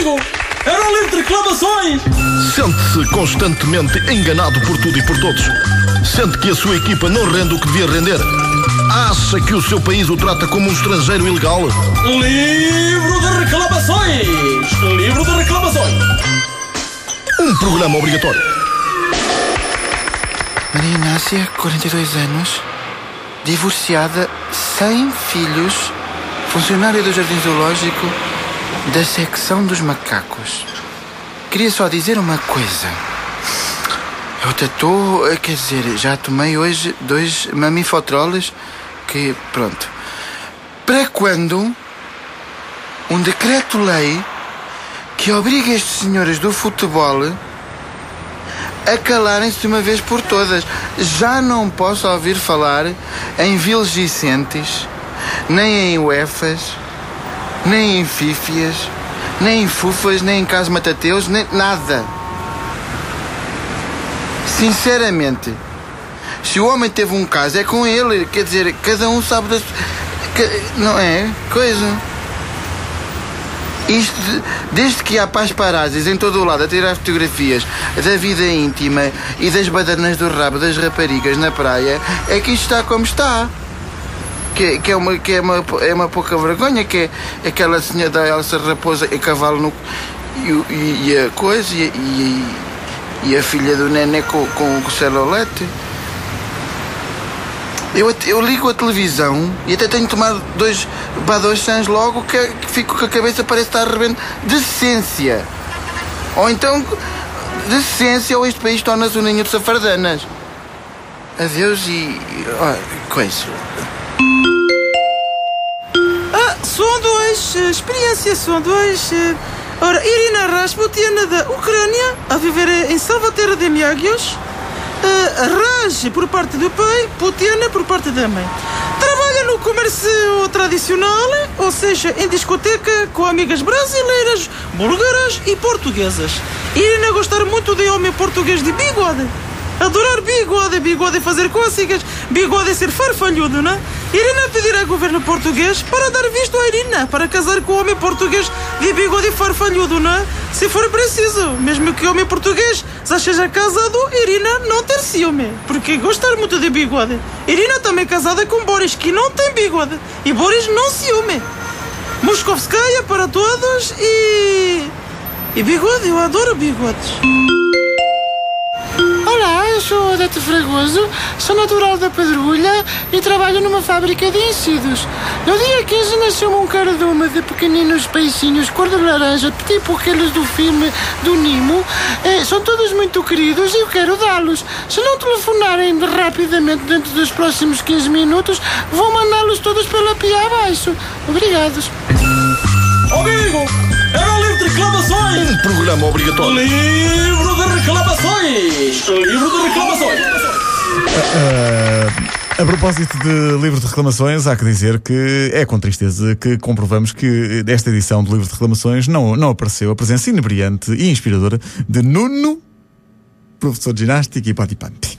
amigo! Era o livro de reclamações! Sente-se constantemente enganado por tudo e por todos. Sente que a sua equipa não rende o que devia render. Acha que o seu país o trata como um estrangeiro ilegal? Livro de reclamações! Livro de reclamações! Um programa obrigatório. Maria Inácia, 42 anos, divorciada, sem filhos, funcionária do Jardim Zoológico, da secção dos macacos. Queria só dizer uma coisa. Eu até estou, quer dizer, já tomei hoje dois mamifotroles que, pronto. Para quando um decreto-lei que obriga estes senhores do futebol a calarem-se de uma vez por todas. Já não posso ouvir falar em Vilgicentes, nem em UEFAs, nem em Fífias, nem em Fufas, nem em Caso Matateus, nem nada. Sinceramente, se o homem teve um caso, é com ele. Quer dizer, cada um sabe da. Não é? Coisa. Isto, desde que há paz parazes em todo o lado a tirar fotografias da vida íntima e das badanas do rabo das raparigas na praia, é que isto está como está. Que, que, é, uma, que é, uma, é uma pouca vergonha, que é aquela senhora da Elsa Raposa e cavalo no. E, e, e a coisa, e, e, e, a filha do Nené com, com o celulete. Eu, eu ligo a televisão e até tenho tomar dois sans logo que, que fico com a cabeça parece estar arrebendo. Decência! Ou então, decência ou este país torna-se um ninho de safardanas. Adeus e. Oh, coisa. Ah, som dois. Experiência som dois. Ora, Irina Rasputin da Ucrânia, a viver em Salvaterra de Miagios. Uh, Raj por parte do pai, Putin por parte da mãe. Trabalha no comércio tradicional, ou seja, em discoteca com amigas brasileiras, búlgaras e portuguesas. Irina gostar muito de homem português de bigode. Adorar bigode, bigode fazer cócegas, bigode ser farfalhudo, não é? Irina pedir ao governo português para dar visto a Irina para casar com o homem português de bigode farfalhudo, não é? Se for preciso, mesmo que o homem português já seja casado, Irina não ter ciúme, porque gostar muito de bigode. Irina também é casada com Boris, que não tem bigode, e Boris não ciúme. Moskovskaya para todos e. E bigode, eu adoro bigodes. Sou Odete Fragoso, sou natural da Pedrulha e trabalho numa fábrica de ensidos. No dia 15 nasceu-me um cardume de pequeninos peixinhos cor de laranja, tipo aqueles do filme do Nimo. Eh, são todos muito queridos e eu quero dá-los. Se não telefonarem rapidamente dentro dos próximos 15 minutos, vou mandá-los todos pela pia abaixo. Obrigados. Amigo, era o livro de reclamações! Um programa obrigatório. Livro de reclamações! Livro de reclamações! A propósito de livro de reclamações, há que dizer que é com tristeza que comprovamos que esta edição do livro de reclamações não, não apareceu a presença inebriante e inspiradora de Nuno, professor de ginástica e patipante.